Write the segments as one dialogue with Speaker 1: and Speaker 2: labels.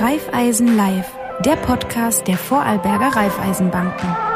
Speaker 1: Raiffeisen Live, der Podcast der Vorarlberger Raiffeisenbanken.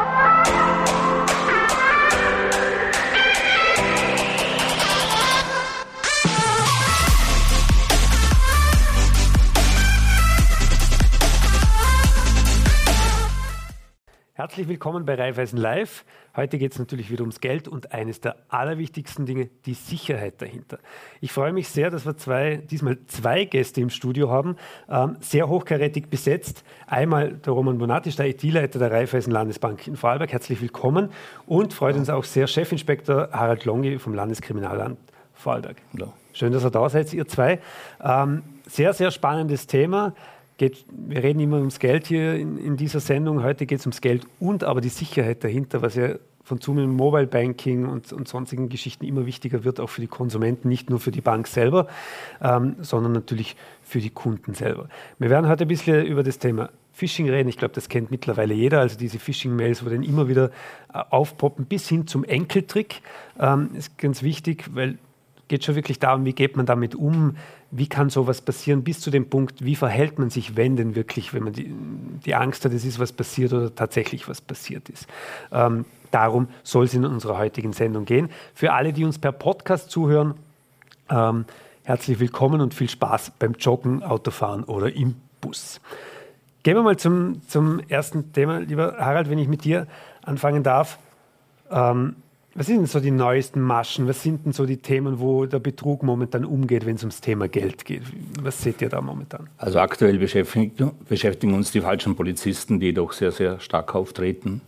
Speaker 2: Herzlich willkommen bei Raiffeisen Live. Heute geht es natürlich wieder ums Geld und eines der allerwichtigsten Dinge, die Sicherheit dahinter. Ich freue mich sehr, dass wir zwei, diesmal zwei Gäste im Studio haben, ähm, sehr hochkarätig besetzt. Einmal der Roman Bonatisch, der IT-Leiter der Raiffeisen Landesbank in Vorarlberg. Herzlich willkommen. Und freut uns auch sehr Chefinspektor Harald Longi vom Landeskriminalamt Vorarlberg. Hallo. Schön, dass ihr da seid, ihr zwei. Ähm, sehr, sehr spannendes Thema geht, wir reden immer ums Geld hier in, in dieser Sendung. Heute geht es ums Geld und aber die Sicherheit dahinter, was ja von zunehmendem Mobile Banking und, und, sonstigen Geschichten immer wichtiger wird, auch für die Konsumenten, nicht nur für die Bank selber, ähm, sondern natürlich für die Kunden selber. Wir werden heute ein bisschen über das Thema Phishing reden. Ich glaube, das kennt mittlerweile jeder. Also diese Phishing-Mails, wo dann immer wieder äh, aufpoppen, bis hin zum Enkeltrick, ähm, ist ganz wichtig, weil geht schon wirklich darum, wie geht man damit um, wie kann sowas passieren, bis zu dem Punkt, wie verhält man sich, wenn denn wirklich, wenn man die, die Angst hat, es ist was passiert oder tatsächlich was passiert ist. Ähm, darum soll es in unserer heutigen Sendung gehen. Für alle, die uns per Podcast zuhören, ähm, herzlich willkommen und viel Spaß beim Joggen, Autofahren oder im Bus. Gehen wir mal zum, zum ersten Thema, lieber Harald, wenn ich mit dir anfangen darf. Ähm, was sind denn so die neuesten Maschen? Was sind denn so die Themen, wo der Betrug momentan umgeht, wenn es ums Thema Geld geht? Was seht ihr da momentan?
Speaker 3: Also aktuell beschäftigen, uns die falschen Polizisten, die doch sehr, sehr stark auftreten.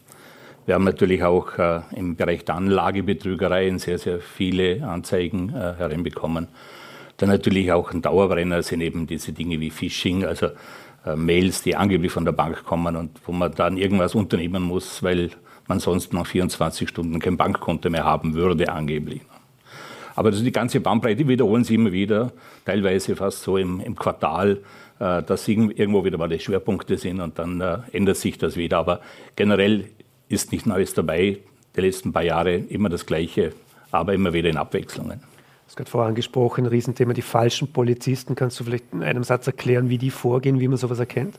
Speaker 3: Wir haben natürlich auch äh, im Bereich der Anlagebetrügereien sehr, sehr viele Anzeigen äh, hereinbekommen. Dann natürlich auch ein Dauerbrenner sind eben diese Dinge wie Phishing, also äh, Mails, die angeblich von der Bank kommen und wo man dann irgendwas unternehmen muss, weil man sonst nach 24 Stunden kein Bankkonto mehr haben würde, angeblich. Aber das ist die ganze Bandbreite, wiederholen sie immer wieder, teilweise fast so im, im Quartal, äh, dass irgendwo wieder mal die Schwerpunkte sind und dann äh, ändert sich das wieder. Aber generell ist nichts Neues dabei. Die letzten paar Jahre immer das Gleiche, aber immer wieder in Abwechslungen.
Speaker 2: Du hast gerade vorher angesprochen, Riesenthema, die falschen Polizisten. Kannst du vielleicht in einem Satz erklären, wie die vorgehen, wie man sowas erkennt?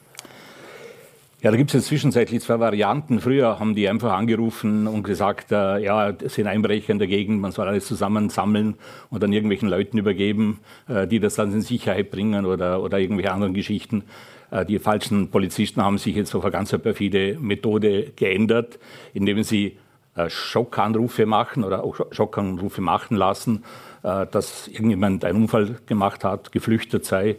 Speaker 3: Ja, da gibt es jetzt zwischenzeitlich zwei Varianten. Früher haben die einfach angerufen und gesagt, äh, ja, es sind Einbrecher in der Gegend, man soll alles zusammensammeln und dann irgendwelchen Leuten übergeben, äh, die das dann in Sicherheit bringen oder, oder irgendwelche anderen Geschichten. Äh, die falschen Polizisten haben sich jetzt auf eine ganz perfide Methode geändert, indem sie äh, Schockanrufe machen oder auch Schockanrufe machen lassen, äh, dass irgendjemand einen Unfall gemacht hat, geflüchtet sei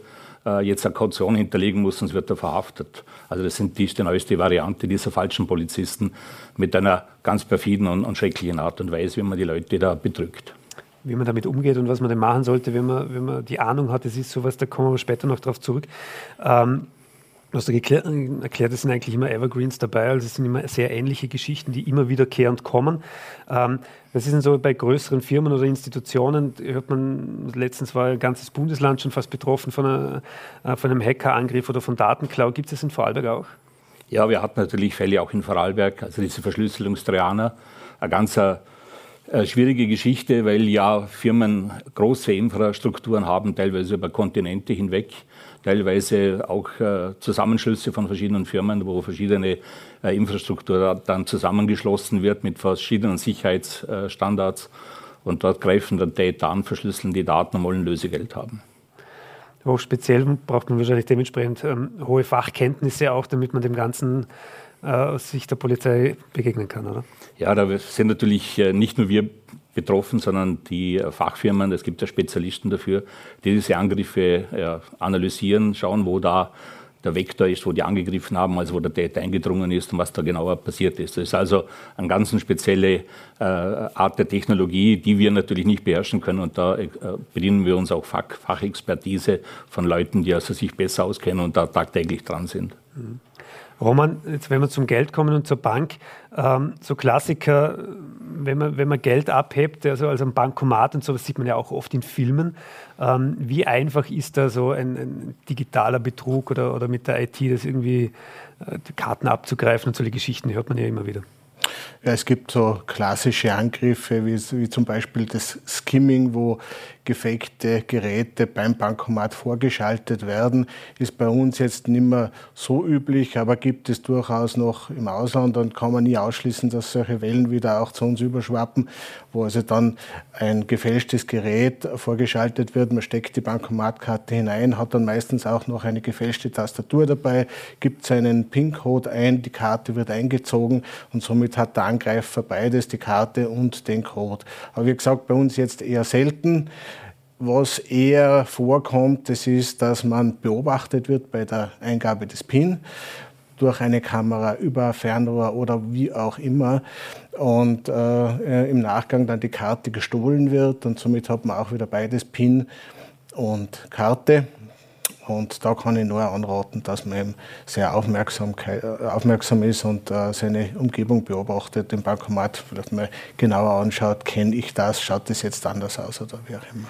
Speaker 3: äh, jetzt eine Kaution hinterlegen muss, sonst wird er verhaftet. Also das sind die, die neueste Variante dieser falschen Polizisten mit einer ganz perfiden und, und schrecklichen Art und Weise, wie man die Leute da betrügt
Speaker 2: wie man damit umgeht und was man denn machen sollte, wenn man, wenn man die Ahnung hat, es ist sowas, da kommen wir später noch darauf zurück. Ähm, hast du erklärt, erklärt, es sind eigentlich immer Evergreens dabei, also es sind immer sehr ähnliche Geschichten, die immer wiederkehrend kommen. Ähm, was ist so bei größeren Firmen oder Institutionen? Hört man, letztens war ein ganzes Bundesland schon fast betroffen von, einer, äh, von einem Hackerangriff oder von Datenklau. Gibt es das in Vorarlberg auch?
Speaker 3: Ja, wir hatten natürlich Fälle auch in Vorarlberg, also diese Verschlüsselungstrojaner, eine ganz äh, schwierige Geschichte, weil ja Firmen große Infrastrukturen haben, teilweise über Kontinente hinweg teilweise auch äh, Zusammenschlüsse von verschiedenen Firmen, wo verschiedene äh, Infrastruktur dann zusammengeschlossen wird mit verschiedenen Sicherheitsstandards. Und dort greifen dann Täter an, verschlüsseln die Daten und wollen Lösegeld haben.
Speaker 2: Hochspeziell braucht man wahrscheinlich dementsprechend ähm, hohe Fachkenntnisse auch, damit man dem Ganzen äh, aus Sicht der Polizei begegnen kann, oder?
Speaker 3: Ja, da sind natürlich äh, nicht nur wir betroffen, sondern die äh, Fachfirmen, es gibt ja Spezialisten dafür, die diese Angriffe ja, analysieren, schauen, wo da der Vektor ist, wo die angegriffen haben, also wo der Täter eingedrungen ist und was da genauer passiert ist. Das ist also eine ganz spezielle äh, Art der Technologie, die wir natürlich nicht beherrschen können und da äh, bedienen wir uns auch Fach, Fachexpertise von Leuten, die also sich besser auskennen und da tagtäglich dran sind. Mhm.
Speaker 2: Roman, jetzt wenn wir zum Geld kommen und zur Bank, ähm, so Klassiker, wenn man, wenn man Geld abhebt, also als ein Bankomat und sowas sieht man ja auch oft in Filmen. Ähm, wie einfach ist da so ein, ein, digitaler Betrug oder, oder mit der IT das irgendwie äh, Karten abzugreifen und solche Geschichten hört man ja immer wieder.
Speaker 4: Ja, es gibt so klassische Angriffe, wie, wie zum Beispiel das Skimming, wo gefakte Geräte beim Bankomat vorgeschaltet werden, ist bei uns jetzt nicht mehr so üblich, aber gibt es durchaus noch im Ausland und kann man nie ausschließen, dass solche Wellen wieder auch zu uns überschwappen, wo also dann ein gefälschtes Gerät vorgeschaltet wird. Man steckt die Bankomatkarte hinein, hat dann meistens auch noch eine gefälschte Tastatur dabei, gibt seinen PIN-Code ein, die Karte wird eingezogen und somit hat der Angreifer beides, die Karte und den Code. Aber wie gesagt, bei uns jetzt eher selten. Was eher vorkommt, das ist, dass man beobachtet wird bei der Eingabe des PIN durch eine Kamera, über Fernrohr oder wie auch immer und äh, im Nachgang dann die Karte gestohlen wird und somit hat man auch wieder beides PIN und Karte. Und da kann ich nur anraten, dass man eben sehr aufmerksam, aufmerksam ist und äh, seine Umgebung beobachtet, den Bankomat vielleicht mal genauer anschaut, kenne ich das, schaut das jetzt anders aus oder wie auch immer.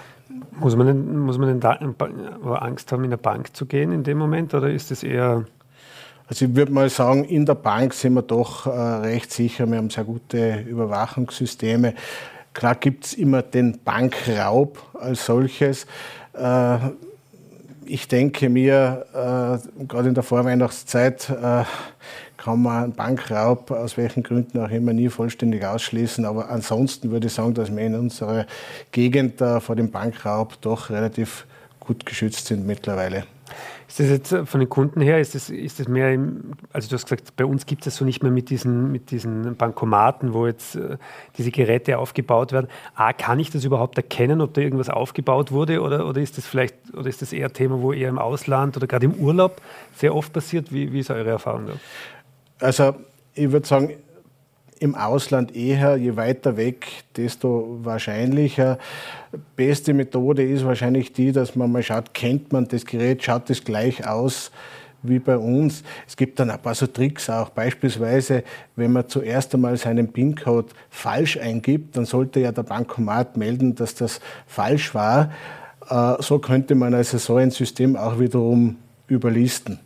Speaker 2: Muss man denn, muss man denn da Angst haben, in eine Bank zu gehen in dem Moment oder ist es eher.
Speaker 4: Also ich würde mal sagen, in der Bank sind wir doch äh, recht sicher. Wir haben sehr gute Überwachungssysteme. Klar gibt es immer den Bankraub als solches. Äh, ich denke mir, äh, gerade in der Vorweihnachtszeit äh, kann man einen Bankraub aus welchen Gründen auch immer nie vollständig ausschließen. Aber ansonsten würde ich sagen, dass wir in unserer Gegend äh, vor dem Bankraub doch relativ gut geschützt sind mittlerweile.
Speaker 2: Ist das jetzt äh, von den Kunden her, ist das, ist das mehr, im, also du hast gesagt, bei uns gibt es das so nicht mehr mit diesen, mit diesen Bankomaten, wo jetzt äh, diese Geräte aufgebaut werden. A, kann ich das überhaupt erkennen, ob da irgendwas aufgebaut wurde oder, oder ist das vielleicht, oder ist das eher Thema, wo eher im Ausland oder gerade im Urlaub sehr oft passiert? Wie, wie ist eure Erfahrung da?
Speaker 4: Also ich würde sagen, im Ausland eher, je weiter weg, desto wahrscheinlicher. Beste Methode ist wahrscheinlich die, dass man mal schaut, kennt man das Gerät, schaut es gleich aus wie bei uns. Es gibt dann ein paar so Tricks auch. Beispielsweise, wenn man zuerst einmal seinen PIN-Code falsch eingibt, dann sollte ja der Bankomat melden, dass das falsch war. Äh, so könnte man also so ein System auch wiederum überlisten.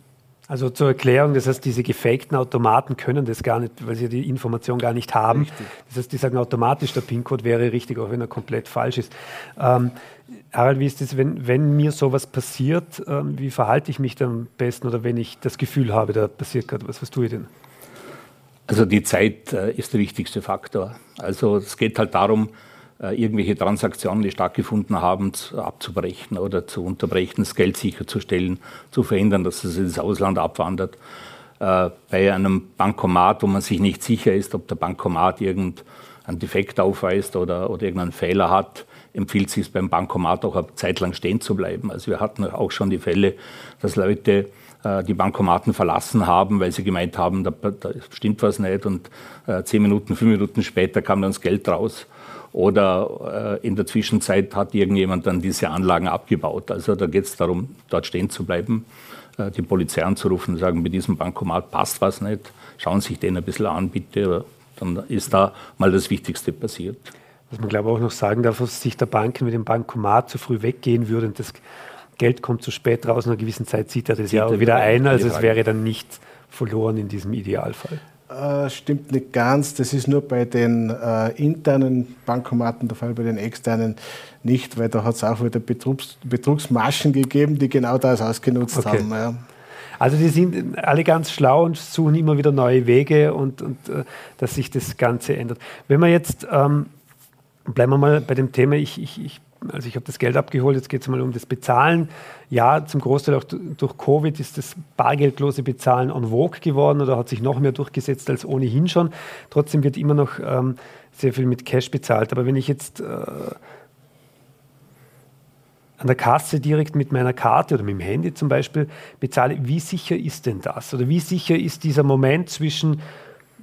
Speaker 2: Also zur Erklärung, das heißt, diese gefakten Automaten können das gar nicht, weil sie die Information gar nicht haben. Richtig. Das heißt, die sagen automatisch, der PIN-Code wäre richtig, auch wenn er komplett falsch ist. Ähm, Harald, wie ist das, wenn, wenn mir sowas passiert, ähm, wie verhalte ich mich dann am besten oder wenn ich das Gefühl habe, da passiert gerade was, was tue ich denn?
Speaker 3: Also die Zeit äh, ist der wichtigste Faktor. Also es geht halt darum, irgendwelche Transaktionen, die stattgefunden haben, abzubrechen oder zu unterbrechen, das Geld sicherzustellen, zu verhindern, dass es ins Ausland abwandert. Äh, bei einem Bankomat, wo man sich nicht sicher ist, ob der Bankomat irgendeinen Defekt aufweist oder, oder irgendeinen Fehler hat, empfiehlt es sich beim Bankomat auch eine Zeit lang stehen zu bleiben. Also wir hatten auch schon die Fälle, dass Leute äh, die Bankomaten verlassen haben, weil sie gemeint haben, da, da stimmt was nicht und zehn Minuten, fünf Minuten später kam dann das Geld raus oder äh, in der Zwischenzeit hat irgendjemand dann diese Anlagen abgebaut. Also da geht es darum, dort stehen zu bleiben, äh, die Polizei anzurufen und sagen, mit diesem Bankomat passt was nicht, schauen Sie sich den ein bisschen an, bitte. Dann ist da mal das Wichtigste passiert.
Speaker 2: Was man glaube ich auch noch sagen darf, aus Sicht der Banken mit dem Bankomat zu früh weggehen würde und das Geld kommt zu spät raus, in einer gewissen Zeit zieht er das ja wieder ein, also es wäre dann nicht verloren in diesem Idealfall.
Speaker 4: Äh, stimmt nicht ganz. Das ist nur bei den äh, internen Bankomaten der Fall, bei den externen nicht, weil da hat es auch wieder Betrugs Betrugsmaschen gegeben, die genau das ausgenutzt okay. haben. Ja.
Speaker 2: Also die sind alle ganz schlau und suchen immer wieder neue Wege und, und äh, dass sich das Ganze ändert. Wenn wir jetzt, ähm, bleiben wir mal bei dem Thema, ich, ich, ich also ich habe das Geld abgeholt, jetzt geht es mal um das Bezahlen. Ja, zum Großteil auch durch Covid ist das bargeldlose Bezahlen en vogue geworden oder hat sich noch mehr durchgesetzt als ohnehin schon. Trotzdem wird immer noch ähm, sehr viel mit Cash bezahlt. Aber wenn ich jetzt äh, an der Kasse direkt mit meiner Karte oder mit dem Handy zum Beispiel bezahle, wie sicher ist denn das? Oder wie sicher ist dieser Moment zwischen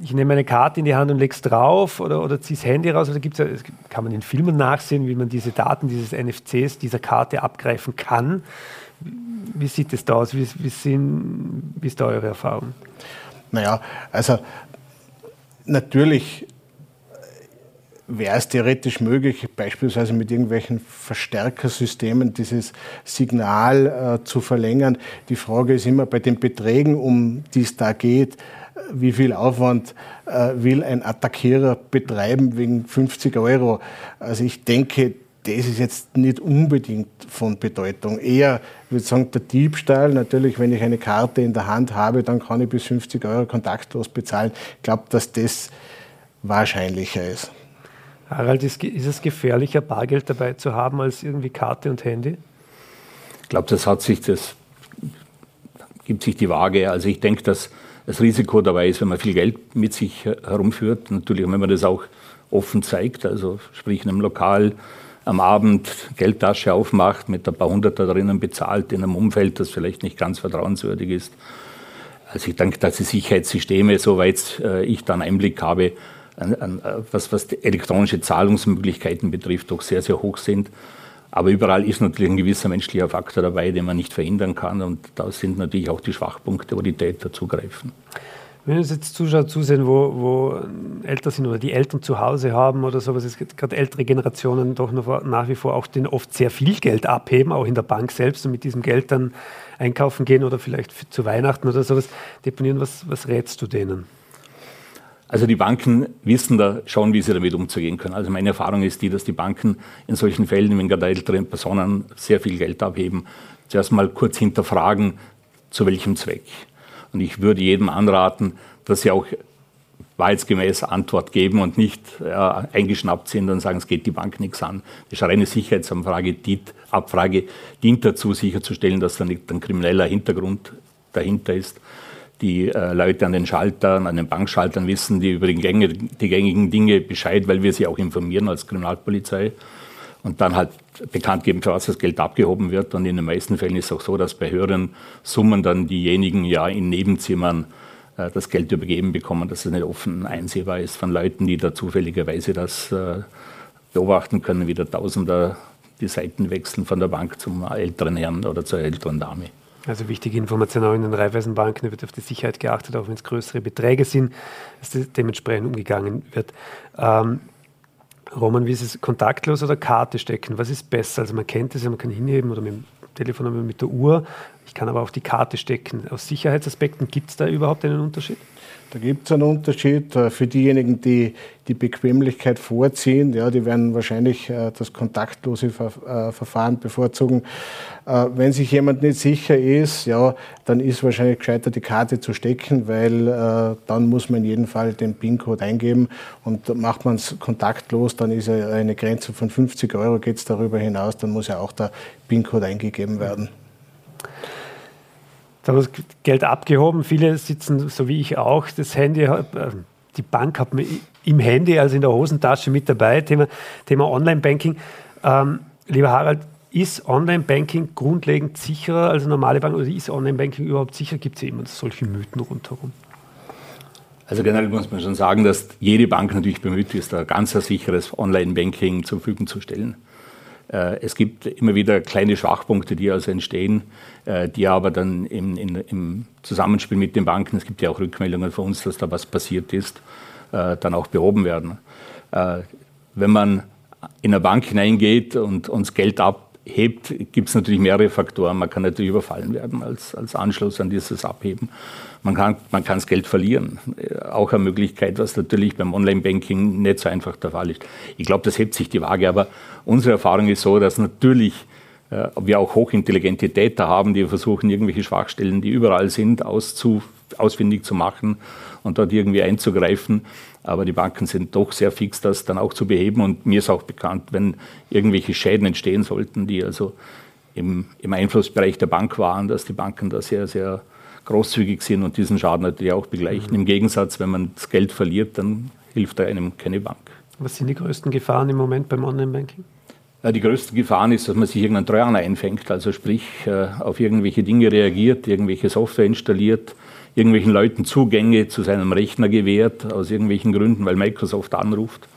Speaker 2: ich nehme eine Karte in die Hand und lege es drauf oder, oder ziehe das Handy raus. Oder gibt's ja, kann man in Filmen nachsehen, wie man diese Daten dieses NFCs, dieser Karte abgreifen kann. Wie sieht es da aus? Wie, wie, sind, wie ist da eure Erfahrung?
Speaker 4: Naja, also natürlich wäre es theoretisch möglich, beispielsweise mit irgendwelchen Verstärkersystemen dieses Signal äh, zu verlängern. Die Frage ist immer bei den Beträgen, um die es da geht, wie viel Aufwand äh, will ein Attackierer betreiben wegen 50 Euro. Also ich denke, das ist jetzt nicht unbedingt von Bedeutung. Eher, ich würde sagen, der Diebstahl, natürlich, wenn ich eine Karte in der Hand habe, dann kann ich bis 50 Euro kontaktlos bezahlen. Ich glaube, dass das wahrscheinlicher ist.
Speaker 2: Harald, ist, ist es gefährlicher, Bargeld dabei zu haben, als irgendwie Karte und Handy?
Speaker 3: Ich glaube, das hat sich, das gibt sich die Waage. Also ich denke, dass das Risiko dabei ist, wenn man viel Geld mit sich herumführt. Natürlich, wenn man das auch offen zeigt, also sprich in einem Lokal am Abend Geldtasche aufmacht, mit ein paar Hunderter drinnen bezahlt, in einem Umfeld, das vielleicht nicht ganz vertrauenswürdig ist. Also ich denke, dass die Sicherheitssysteme, soweit äh, ich dann Einblick habe, an, an, was, was elektronische Zahlungsmöglichkeiten betrifft, doch sehr, sehr hoch sind. Aber überall ist natürlich ein gewisser menschlicher Faktor dabei, den man nicht verhindern kann. Und da sind natürlich auch die Schwachpunkte, wo die Täter zugreifen.
Speaker 2: Wenn uns jetzt Zuschauer zusehen, wo, wo älter sind oder die Eltern zu Hause haben oder sowas, es gibt gerade ältere Generationen doch noch nach wie vor auch den oft sehr viel Geld abheben, auch in der Bank selbst und mit diesem Geld dann einkaufen gehen oder vielleicht zu Weihnachten oder sowas deponieren. Was, was rätst du denen?
Speaker 3: Also die Banken wissen da schon, wie sie damit umzugehen können. Also meine Erfahrung ist die, dass die Banken in solchen Fällen, wenn gerade ältere Personen sehr viel Geld abheben, zuerst mal kurz hinterfragen, zu welchem Zweck. Und ich würde jedem anraten, dass sie auch wahrheitsgemäß Antwort geben und nicht ja, eingeschnappt sind und sagen, es geht die Bank nichts an. Das ist eine reine Sicherheitsabfrage, dient, Abfrage dient dazu, sicherzustellen, dass da nicht ein krimineller Hintergrund dahinter ist die äh, Leute an den Schaltern, an den Bankschaltern wissen die über Gänge, die gängigen Dinge Bescheid, weil wir sie auch informieren als Kriminalpolizei und dann halt bekannt geben, für was das Geld abgehoben wird. Und in den meisten Fällen ist es auch so, dass bei höheren Summen dann diejenigen ja in Nebenzimmern äh, das Geld übergeben bekommen, dass es nicht offen einsehbar ist von Leuten, die da zufälligerweise das äh, beobachten können, wie der Tausender die Seiten wechseln von der Bank zum älteren Herrn oder zur älteren Dame.
Speaker 2: Also wichtige Information auch in den Raiffeisenbanken, da wird auf die Sicherheit geachtet, auch wenn es größere Beträge sind, dass dementsprechend umgegangen wird. Ähm, Roman, wie ist es, kontaktlos oder Karte stecken? Was ist besser? Also man kennt es ja, man kann hinheben oder mit dem Telefon oder mit der Uhr. Ich kann aber auch die Karte stecken. Aus Sicherheitsaspekten gibt es da überhaupt einen Unterschied?
Speaker 4: Da gibt es einen Unterschied. Äh, für diejenigen, die die Bequemlichkeit vorziehen, ja, die werden wahrscheinlich äh, das kontaktlose äh, Verfahren bevorzugen. Wenn sich jemand nicht sicher ist, ja, dann ist wahrscheinlich gescheiter, die Karte zu stecken, weil dann muss man in jedem Fall den PIN-Code eingeben und macht man es kontaktlos, dann ist eine Grenze von 50 Euro, geht es darüber hinaus, dann muss ja auch der PIN-Code eingegeben werden.
Speaker 2: Da wird Geld abgehoben. Viele sitzen, so wie ich auch, das Handy, äh, die Bank hat mir im Handy, also in der Hosentasche mit dabei. Thema, Thema Online-Banking. Ähm, lieber Harald, ist Online-Banking grundlegend sicherer als normale Bank oder ist Online-Banking überhaupt sicher? Gibt es ja immer solche Mythen rundherum?
Speaker 3: Also generell muss man schon sagen, dass jede Bank natürlich bemüht ist, ein ganz sicheres Online-Banking zur Verfügung zu stellen. Äh, es gibt immer wieder kleine Schwachpunkte, die also entstehen, äh, die aber dann im, in, im Zusammenspiel mit den Banken, es gibt ja auch Rückmeldungen von uns, dass da was passiert ist, äh, dann auch behoben werden. Wenn man in eine Bank hineingeht und uns Geld abhebt, gibt es natürlich mehrere Faktoren. Man kann natürlich überfallen werden als, als Anschluss an dieses Abheben. Man kann, man kann das Geld verlieren. Auch eine Möglichkeit, was natürlich beim Online-Banking nicht so einfach der Fall ist. Ich glaube, das hebt sich die Waage, aber unsere Erfahrung ist so, dass natürlich äh, wir auch hochintelligente Täter haben, die versuchen, irgendwelche Schwachstellen, die überall sind, auszu, ausfindig zu machen und dort irgendwie einzugreifen. Aber die Banken sind doch sehr fix, das dann auch zu beheben. Und mir ist auch bekannt, wenn irgendwelche Schäden entstehen sollten, die also im, im Einflussbereich der Bank waren, dass die Banken da sehr, sehr großzügig sind und diesen Schaden natürlich auch begleichen. Mhm. Im Gegensatz, wenn man das Geld verliert, dann hilft da einem keine Bank.
Speaker 2: Was sind die größten Gefahren im Moment beim Online-Banking?
Speaker 3: Die größte Gefahr ist, dass man sich irgendeinen Trojaner einfängt, also sprich äh, auf irgendwelche Dinge reagiert, irgendwelche Software installiert, irgendwelchen Leuten Zugänge zu seinem Rechner gewährt, aus irgendwelchen Gründen, weil Microsoft anruft.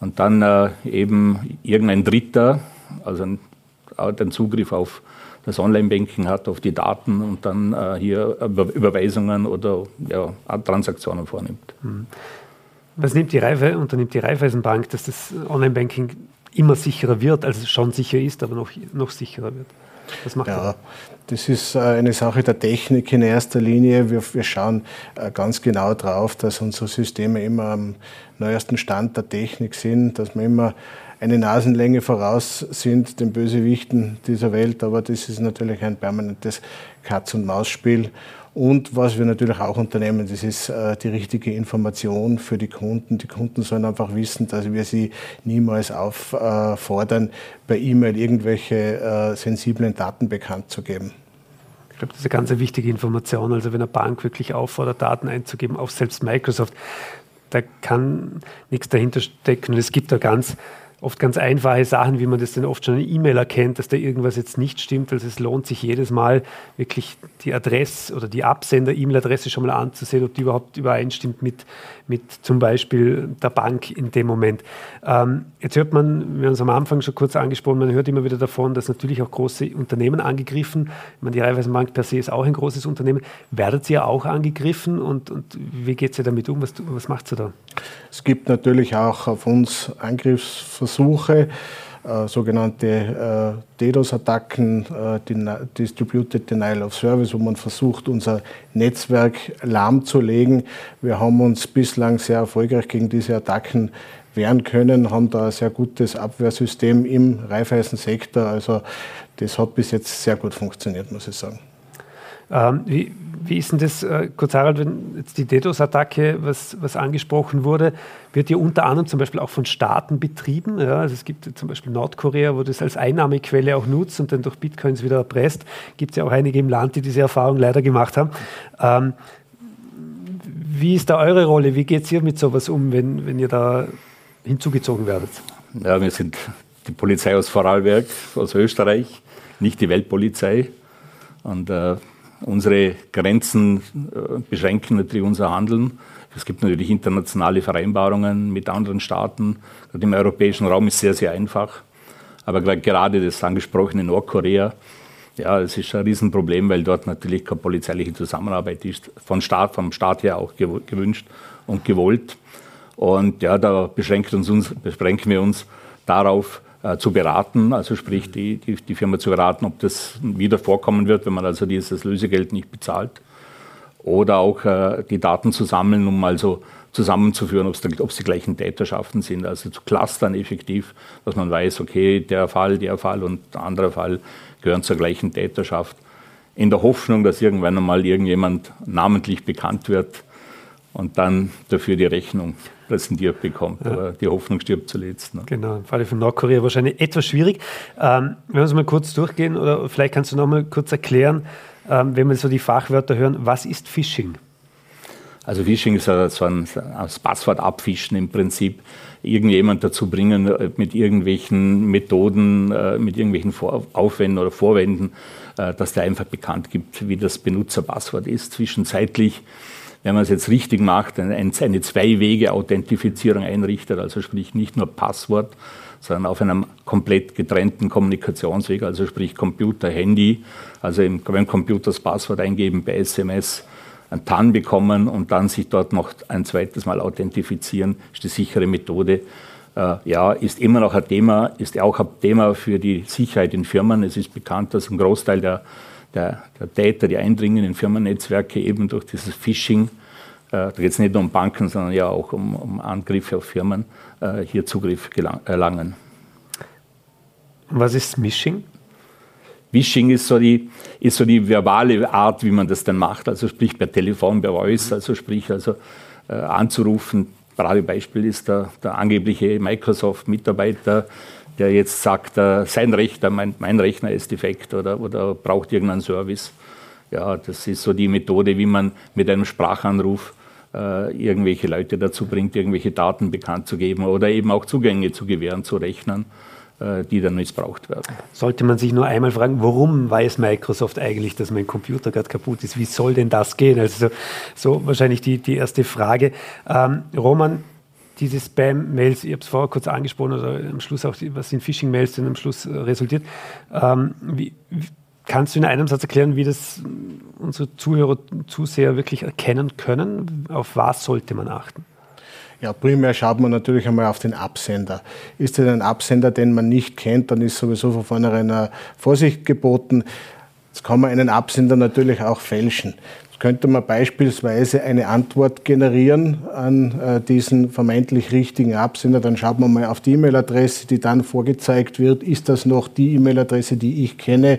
Speaker 3: Und dann äh, eben irgendein Dritter, also den Zugriff auf das Online-Banking hat, auf die Daten und dann äh, hier Überweisungen oder ja, Transaktionen vornimmt. Mhm.
Speaker 2: Was nimmt die Reife, unternimmt die Raiffeisenbank, dass das Online-Banking immer sicherer wird, als es schon sicher ist, aber noch, noch sicherer wird? Was macht ja?
Speaker 4: Das ist äh, eine Sache der Technik in erster Linie. Wir, wir schauen äh, ganz genau drauf, dass unsere Systeme immer am neuesten Stand der Technik sind, dass wir immer eine Nasenlänge voraus sind den Bösewichten dieser Welt. Aber das ist natürlich ein permanentes Katz-und-Maus-Spiel. Und was wir natürlich auch unternehmen, das ist äh, die richtige Information für die Kunden. Die Kunden sollen einfach wissen, dass wir sie niemals auffordern, per E-Mail irgendwelche äh, sensiblen Daten bekannt zu geben.
Speaker 2: Ich glaube, das ist eine ganz wichtige Information. Also wenn eine Bank wirklich auffordert, Daten einzugeben, auch selbst Microsoft, da kann nichts dahinter stecken. Es gibt da ganz oft ganz einfache Sachen, wie man das dann oft schon in E-Mail erkennt, dass da irgendwas jetzt nicht stimmt. Also es lohnt sich jedes Mal wirklich die Adresse oder die Absender-E-Mail-Adresse schon mal anzusehen, ob die überhaupt übereinstimmt mit, mit zum Beispiel der Bank in dem Moment. Ähm, jetzt hört man, wir haben es am Anfang schon kurz angesprochen, man hört immer wieder davon, dass natürlich auch große Unternehmen angegriffen. Ich meine, die Raiffeisenbank per se ist auch ein großes Unternehmen. Werdet ihr auch angegriffen und, und wie geht ihr damit um? Was, was macht ihr da?
Speaker 4: Es gibt natürlich auch auf uns Angriffsversuche Versuche, äh, sogenannte äh, DDoS-Attacken, äh, Distributed Denial of Service, wo man versucht, unser Netzwerk lahmzulegen. Wir haben uns bislang sehr erfolgreich gegen diese Attacken wehren können, haben da ein sehr gutes Abwehrsystem im Reifeisensektor. Also das hat bis jetzt sehr gut funktioniert, muss ich sagen.
Speaker 2: Ähm, wie, wie ist denn das, äh, kurz Harald, wenn jetzt die DDoS-Attacke, was, was angesprochen wurde, wird ja unter anderem zum Beispiel auch von Staaten betrieben. Ja? Also es gibt zum Beispiel Nordkorea, wo das als Einnahmequelle auch nutzt und dann durch Bitcoins wieder erpresst. Gibt es ja auch einige im Land, die diese Erfahrung leider gemacht haben. Ähm, wie ist da eure Rolle? Wie geht es ihr mit sowas um, wenn, wenn ihr da hinzugezogen werdet?
Speaker 3: Ja, wir sind die Polizei aus Vorarlberg, aus Österreich, nicht die Weltpolizei. Und äh, Unsere Grenzen äh, beschränken natürlich unser Handeln. Es gibt natürlich internationale Vereinbarungen mit anderen Staaten. Im europäischen Raum ist sehr, sehr einfach. Aber gerade das angesprochene Nordkorea, ja, es ist ein Riesenproblem, weil dort natürlich keine polizeiliche Zusammenarbeit ist, von Staat, vom Staat her auch gewünscht und gewollt. Und ja, da beschränken, uns, beschränken wir uns darauf, zu beraten, also sprich die, die, die, Firma zu beraten, ob das wieder vorkommen wird, wenn man also dieses Lösegeld nicht bezahlt. Oder auch äh, die Daten zu sammeln, um also zusammenzuführen, ob es die gleichen Täterschaften sind, also zu clustern effektiv, dass man weiß, okay, der Fall, der Fall und der andere Fall gehören zur gleichen Täterschaft. In der Hoffnung, dass irgendwann einmal irgendjemand namentlich bekannt wird und dann dafür die Rechnung präsentiert bekommt. Ja. Aber die Hoffnung stirbt zuletzt.
Speaker 2: Ne? Genau, im Falle von Nordkorea wahrscheinlich etwas schwierig. Ähm, wenn wir es mal kurz durchgehen, oder vielleicht kannst du noch mal kurz erklären, ähm, wenn wir so die Fachwörter hören, was ist Phishing?
Speaker 3: Also Phishing ist so ein, das Passwort abfischen im Prinzip, irgendjemand dazu bringen, äh, mit irgendwelchen Methoden, äh, mit irgendwelchen Aufwänden oder Vorwänden, äh, dass der einfach bekannt gibt, wie das Benutzerpasswort ist. Zwischenzeitlich wenn man es jetzt richtig macht, eine, Zwei-Wege-Authentifizierung einrichtet, also sprich nicht nur Passwort, sondern auf einem komplett getrennten Kommunikationsweg, also sprich Computer, Handy, also im, beim Computer das Passwort eingeben, bei SMS ein TAN bekommen und dann sich dort noch ein zweites Mal authentifizieren, ist die sichere Methode. Äh, ja, ist immer noch ein Thema, ist auch ein Thema für die Sicherheit in Firmen. Es ist bekannt, dass ein Großteil der der, der Täter, die eindringen in Firmennetzwerke eben durch dieses Phishing, äh, da geht es nicht nur um Banken, sondern ja auch um, um Angriffe auf Firmen, äh, hier Zugriff erlangen.
Speaker 2: Was ist Smishing?
Speaker 3: Phishing ist so, die, ist so die verbale Art, wie man das dann macht, also sprich per Telefon, per Voice, also sprich also äh, anzurufen. Paradebeispiel ist der, der angebliche Microsoft-Mitarbeiter, der jetzt sagt, äh, sein Rechner, mein, mein, Rechner ist defekt oder, oder braucht irgendeinen Service. Ja, das ist so die Methode, wie man mit einem Sprachanruf äh, irgendwelche Leute dazu bringt, irgendwelche Daten bekannt zu geben oder eben auch Zugänge zu gewähren zu Rechnern, äh, die dann missbraucht werden.
Speaker 2: Sollte man sich nur einmal fragen, warum weiß Microsoft eigentlich, dass mein Computer gerade kaputt ist? Wie soll denn das gehen? Also so, so wahrscheinlich die, die erste Frage. Ähm, Roman, diese Spam-Mails, ich habe es vorher kurz angesprochen, oder am Schluss auch, was sind Phishing-Mails denn am Schluss äh, resultiert. Ähm, wie, kannst du in einem Satz erklären, wie das unsere Zuhörer, Zuseher wirklich erkennen können? Auf was sollte man achten?
Speaker 4: Ja, primär schaut man natürlich einmal auf den Absender. Ist es ein Absender, den man nicht kennt, dann ist sowieso von vornherein Vorsicht geboten. Jetzt kann man einen Absender natürlich auch fälschen. Jetzt könnte man beispielsweise eine Antwort generieren an äh, diesen vermeintlich richtigen Absender. Dann schaut man mal auf die E-Mail-Adresse, die dann vorgezeigt wird. Ist das noch die E-Mail-Adresse, die ich kenne?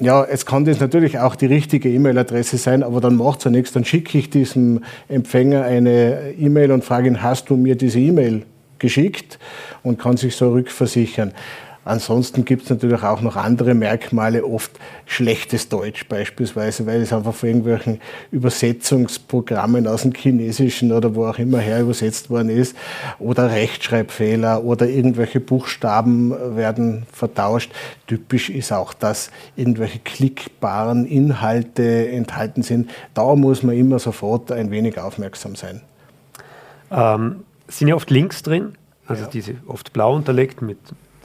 Speaker 4: Ja, es kann das natürlich auch die richtige E-Mail-Adresse sein, aber dann macht es ja nichts. Dann schicke ich diesem Empfänger eine E-Mail und frage ihn, hast du mir diese E-Mail geschickt? Und kann sich so rückversichern. Ansonsten gibt es natürlich auch noch andere Merkmale, oft schlechtes Deutsch beispielsweise, weil es einfach von irgendwelchen Übersetzungsprogrammen aus dem Chinesischen oder wo auch immer her übersetzt worden ist, oder Rechtschreibfehler oder irgendwelche Buchstaben werden vertauscht. Typisch ist auch, dass irgendwelche klickbaren Inhalte enthalten sind. Da muss man immer sofort ein wenig aufmerksam sein.
Speaker 2: Ähm, sind ja oft Links drin, also ja. diese oft blau unterlegt mit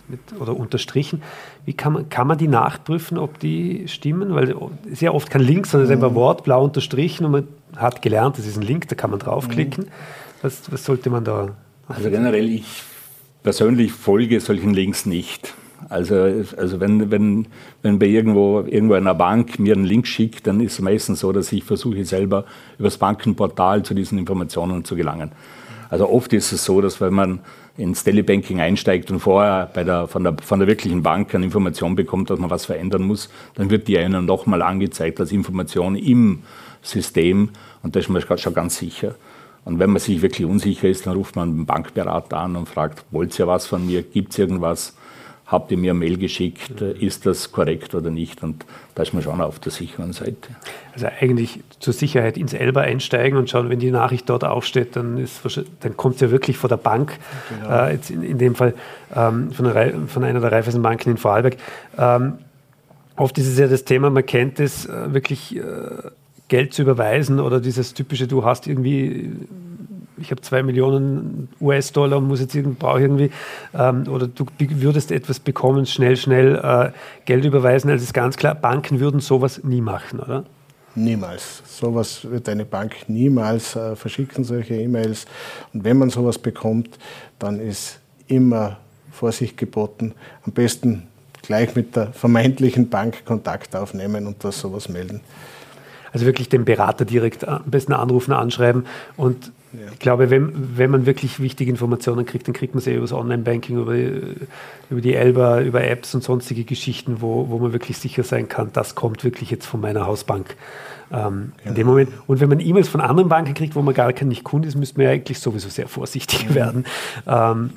Speaker 2: mit, oder unterstrichen. Wie kann man, kann man die nachprüfen, ob die stimmen? Weil sehr oft kein Link, sondern es ist einfach mhm. Wort blau unterstrichen und man hat gelernt, das ist ein Link, da kann man draufklicken. Mhm. Was, was sollte man da?
Speaker 3: Also generell, ich persönlich folge solchen Links nicht. Also, also wenn, wenn, wenn bei irgendwo, irgendwo einer Bank mir einen Link schickt, dann ist es meistens so, dass ich versuche selber über das Bankenportal zu diesen Informationen zu gelangen. Also oft ist es so, dass wenn man ins Telebanking einsteigt und vorher bei der, von, der, von der wirklichen Bank eine Information bekommt, dass man was verändern muss, dann wird die einem nochmal angezeigt als Information im System und da ist man schon ganz sicher. Und wenn man sich wirklich unsicher ist, dann ruft man einen Bankberater an und fragt, wollt ihr was von mir, gibt es irgendwas? Habt ihr mir eine Mail geschickt, ist das korrekt oder nicht? Und da ist man schon auf der sicheren Seite.
Speaker 2: Also eigentlich zur Sicherheit ins Elber einsteigen und schauen, wenn die Nachricht dort aufsteht, dann, dann kommt es ja wirklich vor der Bank, genau. äh, jetzt in, in, dem Fall ähm, von, einer, von, einer der Raiffeisenbanken in Vorarlberg. Ähm, oft ist es ja das Thema, man kennt es, äh, wirklich äh, Geld zu überweisen oder dieses typische, du hast irgendwie ich habe zwei Millionen US-Dollar und muss jetzt irgendwie, brauche irgendwie, ähm, oder du würdest etwas bekommen, schnell, schnell äh, Geld überweisen. Also ist ganz klar, Banken würden sowas nie machen, oder?
Speaker 4: Niemals. Sowas wird eine Bank niemals äh, verschicken, solche E-Mails. Und wenn man sowas bekommt, dann ist immer Vorsicht geboten. Am besten gleich mit der vermeintlichen Bank Kontakt aufnehmen und das sowas melden.
Speaker 2: Also wirklich den Berater direkt am besten anrufen, anschreiben und ja. Ich glaube, wenn, wenn man wirklich wichtige Informationen kriegt, dann kriegt man sie über das Online-Banking, über, über die Elba, über Apps und sonstige Geschichten, wo, wo man wirklich sicher sein kann, das kommt wirklich jetzt von meiner Hausbank. Ähm, ja. In dem Moment. Und wenn man E-Mails von anderen Banken kriegt, wo man gar kein nicht Kunde ist, müsste man ja eigentlich sowieso sehr vorsichtig ja. werden. Ähm,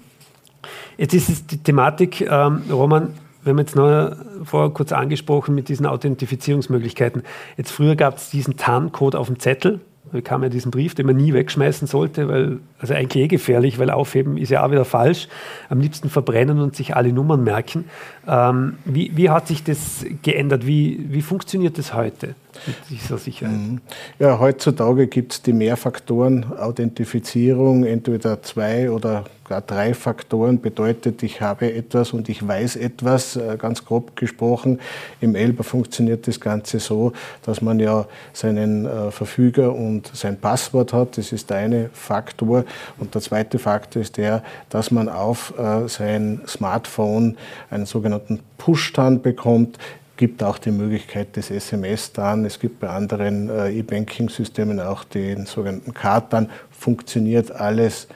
Speaker 2: jetzt ist es die Thematik, ähm, Roman, wir haben jetzt noch vorher kurz angesprochen mit diesen Authentifizierungsmöglichkeiten. Jetzt früher gab es diesen TAN-Code auf dem Zettel bekam ja diesen Brief, den man nie wegschmeißen sollte, weil, also eigentlich eh gefährlich, weil aufheben ist ja auch wieder falsch. Am liebsten verbrennen und sich alle Nummern merken. Ähm, wie, wie hat sich das geändert? Wie, wie funktioniert das heute? mit dieser Sicherheit? Mhm.
Speaker 4: Ja, heutzutage gibt es die Mehrfaktoren-Authentifizierung, entweder zwei oder drei Faktoren bedeutet, ich habe etwas und ich weiß etwas, äh, ganz grob gesprochen. Im Elber funktioniert das Ganze so, dass man ja seinen äh, Verfüger und sein Passwort hat. Das ist der eine Faktor. Und der zweite Faktor ist der, dass man auf äh, sein Smartphone einen sogenannten Push-Tan bekommt gibt auch die Möglichkeit des SMS dann. Es gibt bei anderen äh, E-Banking-Systemen auch den sogenannten Kartan. Funktioniert alles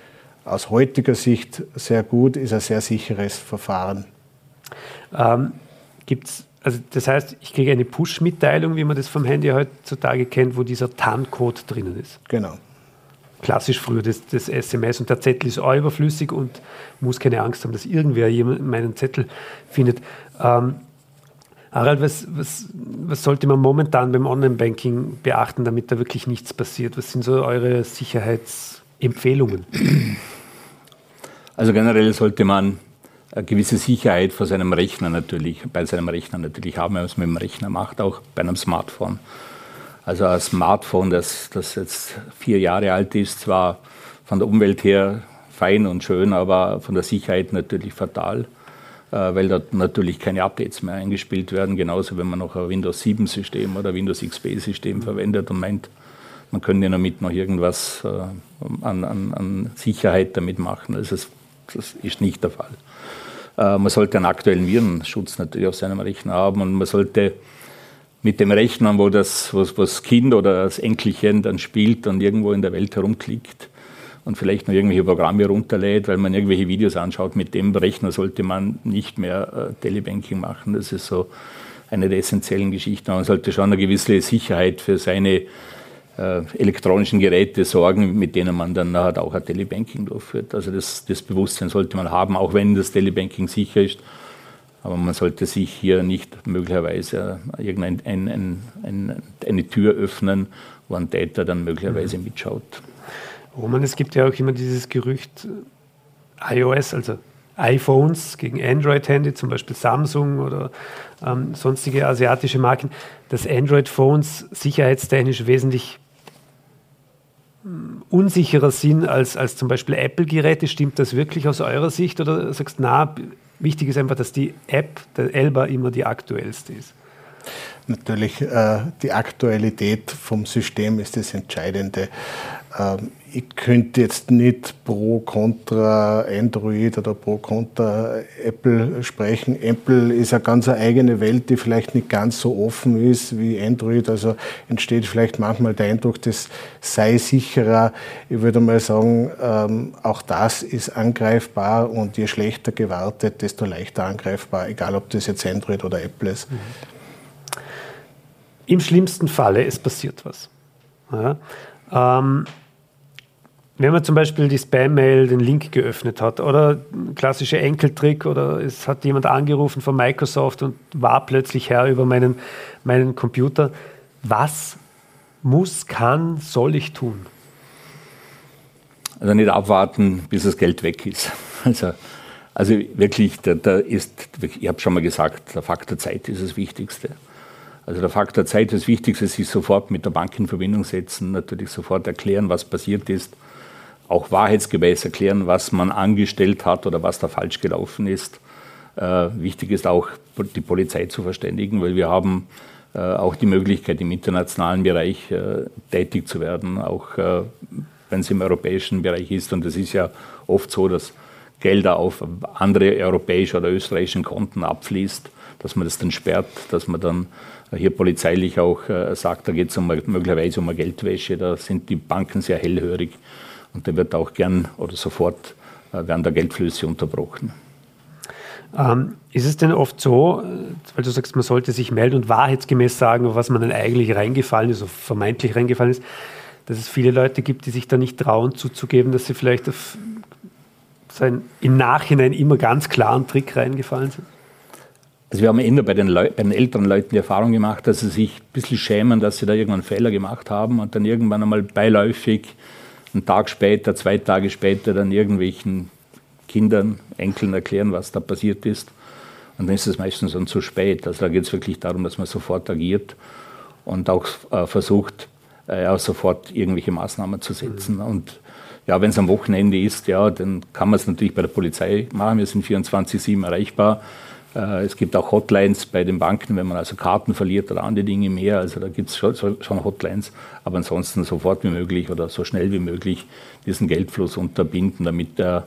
Speaker 4: aus heutiger Sicht sehr gut, ist ein sehr sicheres Verfahren.
Speaker 2: Ähm, gibt's, also das heißt, ich kriege eine Push-Mitteilung, wie man das vom Handy heutzutage kennt, wo dieser TAN-Code drinnen ist.
Speaker 4: Genau.
Speaker 2: Klassisch früher das, das, SMS und der Zettel ist auch überflüssig und muss keine Angst haben, dass irgendwer meinen Zettel findet. Ähm, Harald, was, was, was sollte man momentan beim Online-Banking beachten, damit da wirklich nichts passiert? Was sind so eure Sicherheitsempfehlungen?
Speaker 3: Also generell sollte man eine gewisse Sicherheit vor seinem Rechner natürlich, bei seinem Rechner natürlich haben, wenn man es mit dem Rechner macht, auch bei einem Smartphone. Also ein Smartphone, das, das jetzt vier Jahre alt ist, zwar von der Umwelt her fein und schön, aber von der Sicherheit natürlich fatal. Äh, weil da natürlich keine Updates mehr eingespielt werden. Genauso, wenn man noch ein Windows 7 System oder Windows XP System verwendet und meint, man könnte damit noch irgendwas äh, an, an, an, Sicherheit damit machen. Also das, das ist nicht der Fall. Äh, man sollte einen aktuellen Virenschutz natürlich auf seinem Rechner haben und man sollte mit dem Rechner, wo das was, was Kind oder das Enkelchen dann spielt und irgendwo in der Welt herumklickt und vielleicht noch irgendwelche Programme runterlädt, weil man irgendwelche Videos anschaut, mit dem Rechner sollte man nicht mehr äh, Telebanking machen. Das ist so eine der essentiellen Geschichten. Man sollte schon eine gewisse Sicherheit für seine äh, elektronischen Geräte sorgen, mit denen man dann nachher auch ein Telebanking durchführt. Also das, das Bewusstsein sollte man haben, auch wenn das Telebanking sicher ist. Aber man sollte sich hier nicht möglicherweise irgendein, ein, ein, ein, eine Tür öffnen, wo ein Täter dann möglicherweise mhm. mitschaut.
Speaker 2: Roman, es gibt ja auch immer dieses Gerücht, iOS, also iPhones gegen Android-Handy, zum Beispiel Samsung oder ähm, sonstige asiatische Marken, dass Android-Phones sicherheitstechnisch wesentlich unsicherer sind als, als zum Beispiel Apple-Geräte. Stimmt das wirklich aus eurer Sicht oder sagst du, na, wichtig ist einfach, dass die App, der Elba, immer die aktuellste ist?
Speaker 4: Natürlich, äh, die Aktualität vom System ist das Entscheidende. Ähm, ich könnte jetzt nicht pro Contra Android oder pro Contra Apple sprechen. Apple ist eine ganz eigene Welt, die vielleicht nicht ganz so offen ist wie Android. Also entsteht vielleicht manchmal der Eindruck, das sei sicherer. Ich würde mal sagen, ähm, auch das ist angreifbar und je schlechter gewartet, desto leichter angreifbar, egal ob das jetzt Android oder Apple ist.
Speaker 2: Im schlimmsten Falle, es passiert was. Ja. Ähm, wenn man zum Beispiel die Spam-Mail, den Link geöffnet hat oder klassischer Enkeltrick oder es hat jemand angerufen von Microsoft und war plötzlich Herr über meinen, meinen Computer. Was muss, kann, soll ich tun?
Speaker 3: Also nicht abwarten, bis das Geld weg ist. Also, also wirklich, da, da ist, ich habe schon mal gesagt, der Faktor Zeit ist das Wichtigste. Also der Faktor Zeit ist das Wichtigste, sich sofort mit der Bank in Verbindung setzen, natürlich sofort erklären, was passiert ist auch wahrheitsgemäß erklären, was man angestellt hat oder was da falsch gelaufen ist. Äh, wichtig ist auch, die Polizei zu verständigen, weil wir haben äh, auch die Möglichkeit, im internationalen Bereich äh, tätig zu werden, auch äh, wenn es im europäischen Bereich ist. Und es ist ja oft so, dass Gelder auf andere europäische oder österreichischen Konten abfließt, dass man das dann sperrt, dass man dann hier polizeilich auch äh, sagt, da geht es um, möglicherweise um eine Geldwäsche, da sind die Banken sehr hellhörig. Und da wird auch gern oder sofort äh, werden da Geldflüsse unterbrochen.
Speaker 2: Ähm, ist es denn oft so, weil du sagst, man sollte sich melden und wahrheitsgemäß sagen, was man denn eigentlich reingefallen ist, oder vermeintlich reingefallen ist, dass es viele Leute gibt, die sich da nicht trauen zuzugeben, dass sie vielleicht auf seinen im Nachhinein immer ganz klaren Trick reingefallen sind?
Speaker 3: Also wir haben immer bei den, bei den älteren Leuten die Erfahrung gemacht, dass sie sich ein bisschen schämen, dass sie da irgendwann Fehler gemacht haben und dann irgendwann einmal beiläufig einen Tag später, zwei Tage später dann irgendwelchen Kindern, Enkeln erklären, was da passiert ist. Und dann ist es meistens dann zu spät. Also da geht es wirklich darum, dass man sofort agiert und auch äh, versucht, äh, auch sofort irgendwelche Maßnahmen zu setzen. Mhm. Und ja, wenn es am Wochenende ist, ja, dann kann man es natürlich bei der Polizei machen. Wir sind 24-7 erreichbar. Äh, es gibt auch Hotlines bei den Banken, wenn man also Karten verliert oder andere Dinge mehr. Also da gibt es schon, Hotlines, aber ansonsten sofort wie möglich oder so schnell wie möglich diesen Geldfluss unterbinden, damit der,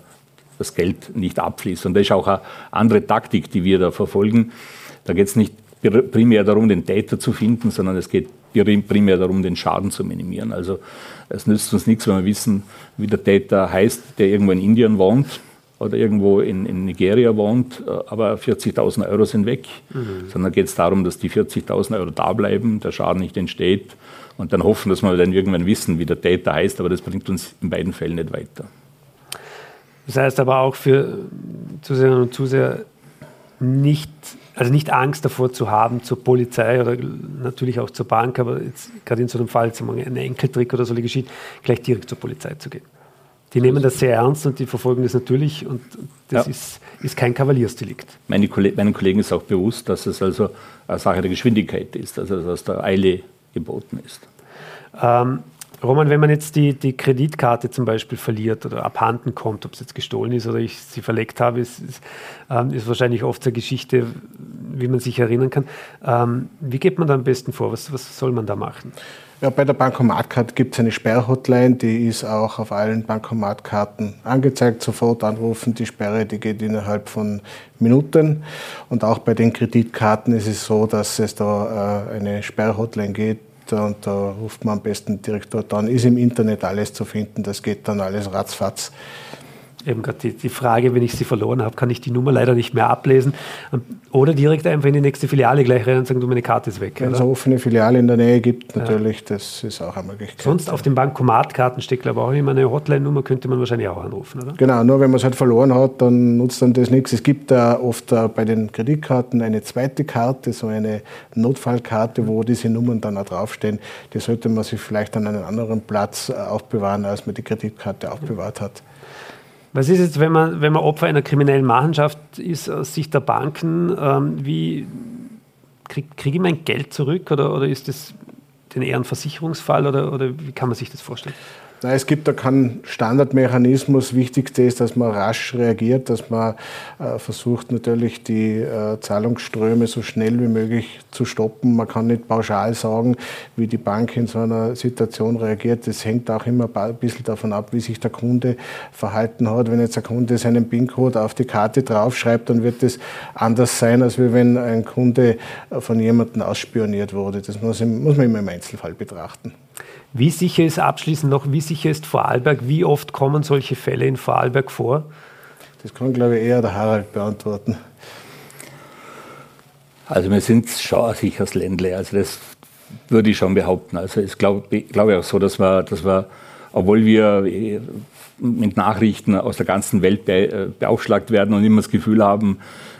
Speaker 3: das Geld nicht abfließt. Und das ist auch eine andere Taktik, die wir da verfolgen. Da geht es nicht primär darum, den Täter zu finden, sondern es geht primär darum, den Schaden zu minimieren. Also es nützt uns nichts, wenn wir wissen, wie der Täter heißt, der irgendwo in Indien wohnt oder irgendwo in, in Nigeria wohnt, äh, aber 40.000 Euro sind weg. Mhm. Sondern geht es darum, dass die 40.000 Euro da bleiben, der Schaden nicht entsteht und dann hoffen, dass wir dann irgendwann wissen, wie der Täter heißt, aber das bringt uns in beiden Fällen nicht weiter.
Speaker 2: Das heißt aber auch für Zuseherinnen und Zuseher nicht, also nicht Angst davor zu haben, zur Polizei oder natürlich auch zur Bank, aber jetzt gerade in so einem Fall, ein Enkeltrick oder so eine Geschichte, gleich direkt zur Polizei zu gehen. Die nehmen das sehr ernst und die verfolgen das natürlich und das ja. ist, ist kein Kavaliersdelikt.
Speaker 3: Meine, meinen Kollegen ist auch bewusst, dass es also eine Sache der Geschwindigkeit ist, also dass da Eile geboten ist.
Speaker 2: Ähm, Roman, wenn man jetzt die, die Kreditkarte zum Beispiel verliert oder abhanden kommt, ob es jetzt gestohlen ist oder ich sie verleckt habe, ist, ist, ähm, ist wahrscheinlich oft eine Geschichte, wie man sich erinnern kann. Ähm, wie geht man da am besten vor? Was, was soll man da machen?
Speaker 4: Ja, bei der Bankomatkarte gibt es eine Sperrhotline, die ist auch auf allen Bankomatkarten angezeigt. Sofort anrufen, die Sperre, die geht innerhalb von Minuten. Und auch bei den Kreditkarten ist es so, dass es da äh, eine Sperrhotline gibt. Und da ruft man am besten direkt dort an. Ist im Internet alles zu finden, das geht dann alles ratzfatz
Speaker 2: eben gerade die, die, Frage, wenn ich sie verloren habe, kann ich die Nummer leider nicht mehr ablesen. Oder direkt einfach in die nächste Filiale gleich rein und sagen, du, meine Karte ist weg.
Speaker 4: Wenn es eine offene Filiale in der Nähe gibt, natürlich, ja. das ist auch eine Möglichkeit.
Speaker 2: Sonst auf den Bankomatkarten steckt, glaube ich, auch immer eine Hotline-Nummer, könnte man wahrscheinlich auch anrufen, oder?
Speaker 4: Genau, nur wenn man es halt verloren hat, dann nutzt dann das nichts. Es gibt da oft uh, bei den Kreditkarten eine zweite Karte, so eine Notfallkarte, wo diese Nummern dann auch draufstehen. Die sollte man sich vielleicht an einem anderen Platz uh, aufbewahren, als man die Kreditkarte aufbewahrt hat.
Speaker 2: Was ist jetzt, wenn man, wenn man Opfer einer kriminellen Machenschaft ist aus Sicht der Banken? Ähm, wie kriege krieg ich mein Geld zurück oder, oder ist das denn eher ein Versicherungsfall oder, oder wie kann man sich das vorstellen?
Speaker 4: Nein, es gibt da keinen Standardmechanismus. Wichtigste ist, dass man rasch reagiert, dass man äh, versucht natürlich die äh, Zahlungsströme so schnell wie möglich zu stoppen. Man kann nicht pauschal sagen, wie die Bank in so einer Situation reagiert. Das hängt auch immer ein bisschen davon ab, wie sich der Kunde verhalten hat. Wenn jetzt der Kunde seinen PIN-Code auf die Karte draufschreibt, dann wird das anders sein, als wenn ein Kunde von jemandem ausspioniert wurde. Das muss, muss man immer im Einzelfall betrachten.
Speaker 2: Wie sicher ist abschließend noch, wie sicher ist Vorarlberg? Wie oft kommen solche Fälle in Vorarlberg vor?
Speaker 4: Das kann, glaube ich, eher der Harald beantworten.
Speaker 3: Also wir sind schon ein sicheres Ländle, also das würde ich schon behaupten. Also ich glaube glaub auch so, dass wir, dass wir, obwohl wir äh, mit Nachrichten aus der ganzen Welt äh, beaufschlagt werden und immer das Gefühl haben,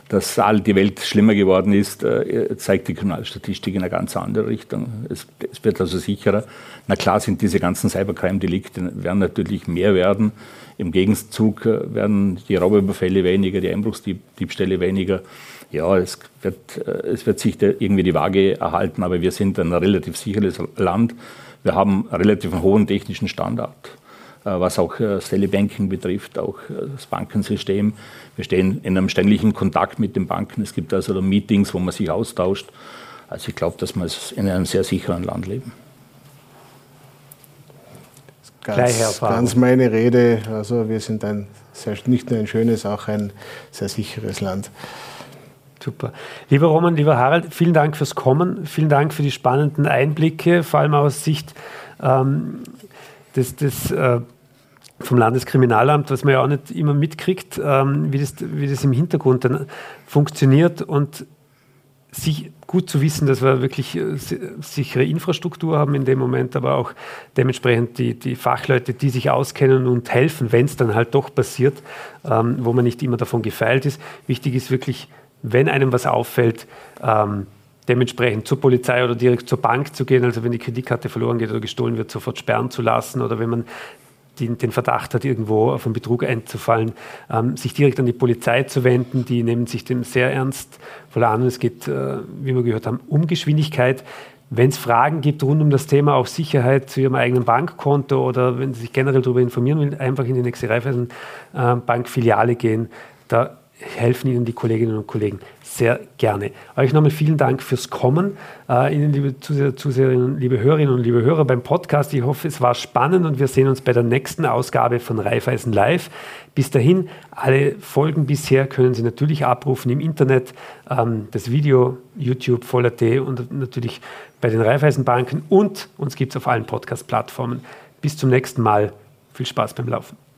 Speaker 3: dass all die Welt schlimmer geworden ist, äh, zeigt die Kriminalstatistik in eine ganz andere Richtung. Es, es, wird also sicherer. Na klar sind diese ganzen Cybercrime-Delikte werden natürlich mehr werden. Im Gegenzug äh, werden die Raubüberfälle weniger, die Einbruchsdiebstähle weniger. Ja, es wird, äh, es wird sich irgendwie die Waage erhalten, aber wir sind ein relativ sicheres Land. Wir haben einen relativ hohen technischen Standard. Äh, was auch das äh, Banking betrifft, auch das Bankensystem. Wir stehen in einem ständigen Kontakt mit den Banken. Es gibt also Meetings, wo man sich austauscht. Also ich glaube, dass wir in einem sehr sicheren Land leben.
Speaker 4: Ganz, ganz meine Rede. Also wir sind ein sehr, nicht nur ein schönes, auch ein sehr sicheres Land.
Speaker 2: Super. Lieber Roman, lieber Harald, vielen Dank fürs Kommen. Vielen Dank für die spannenden Einblicke, vor allem aus Sicht ähm, des, des äh, vom Landeskriminalamt, was man ja auch nicht immer mitkriegt, ähm, wie, das, wie das im Hintergrund dann funktioniert und sich gut zu wissen, dass wir wirklich äh, sichere Infrastruktur haben in dem Moment, aber auch dementsprechend die, die Fachleute, die sich auskennen und helfen, wenn es dann halt doch passiert, ähm, wo man nicht immer davon gefeilt ist. Wichtig ist wirklich, wenn einem was auffällt, ähm, dementsprechend zur Polizei oder direkt zur Bank zu gehen, also wenn die Kreditkarte verloren geht oder gestohlen wird, sofort sperren zu lassen oder wenn man den, den Verdacht hat, irgendwo auf einen Betrug einzufallen, ähm, sich direkt an die Polizei zu wenden. Die nehmen sich dem sehr ernst voll an. Es geht, äh, wie wir gehört haben, um Geschwindigkeit. Wenn es Fragen gibt rund um das Thema auch Sicherheit zu Ihrem eigenen Bankkonto oder wenn Sie sich generell darüber informieren will, einfach in die nächste Raiffeisen-Bankfiliale äh, gehen. Da helfen Ihnen die Kolleginnen und Kollegen sehr gerne. Euch nochmal vielen Dank fürs Kommen. Äh, Ihnen, liebe Zuseher, Zuseherinnen, liebe Hörerinnen und liebe Hörer beim Podcast. Ich hoffe, es war spannend und wir sehen uns bei der nächsten Ausgabe von Raiffeisen Live. Bis dahin, alle Folgen bisher können Sie natürlich abrufen im Internet, ähm, das Video, YouTube, Voll.at und natürlich bei den Raiffeisenbanken und uns gibt es auf allen Podcast-Plattformen. Bis zum nächsten Mal. Viel Spaß beim Laufen.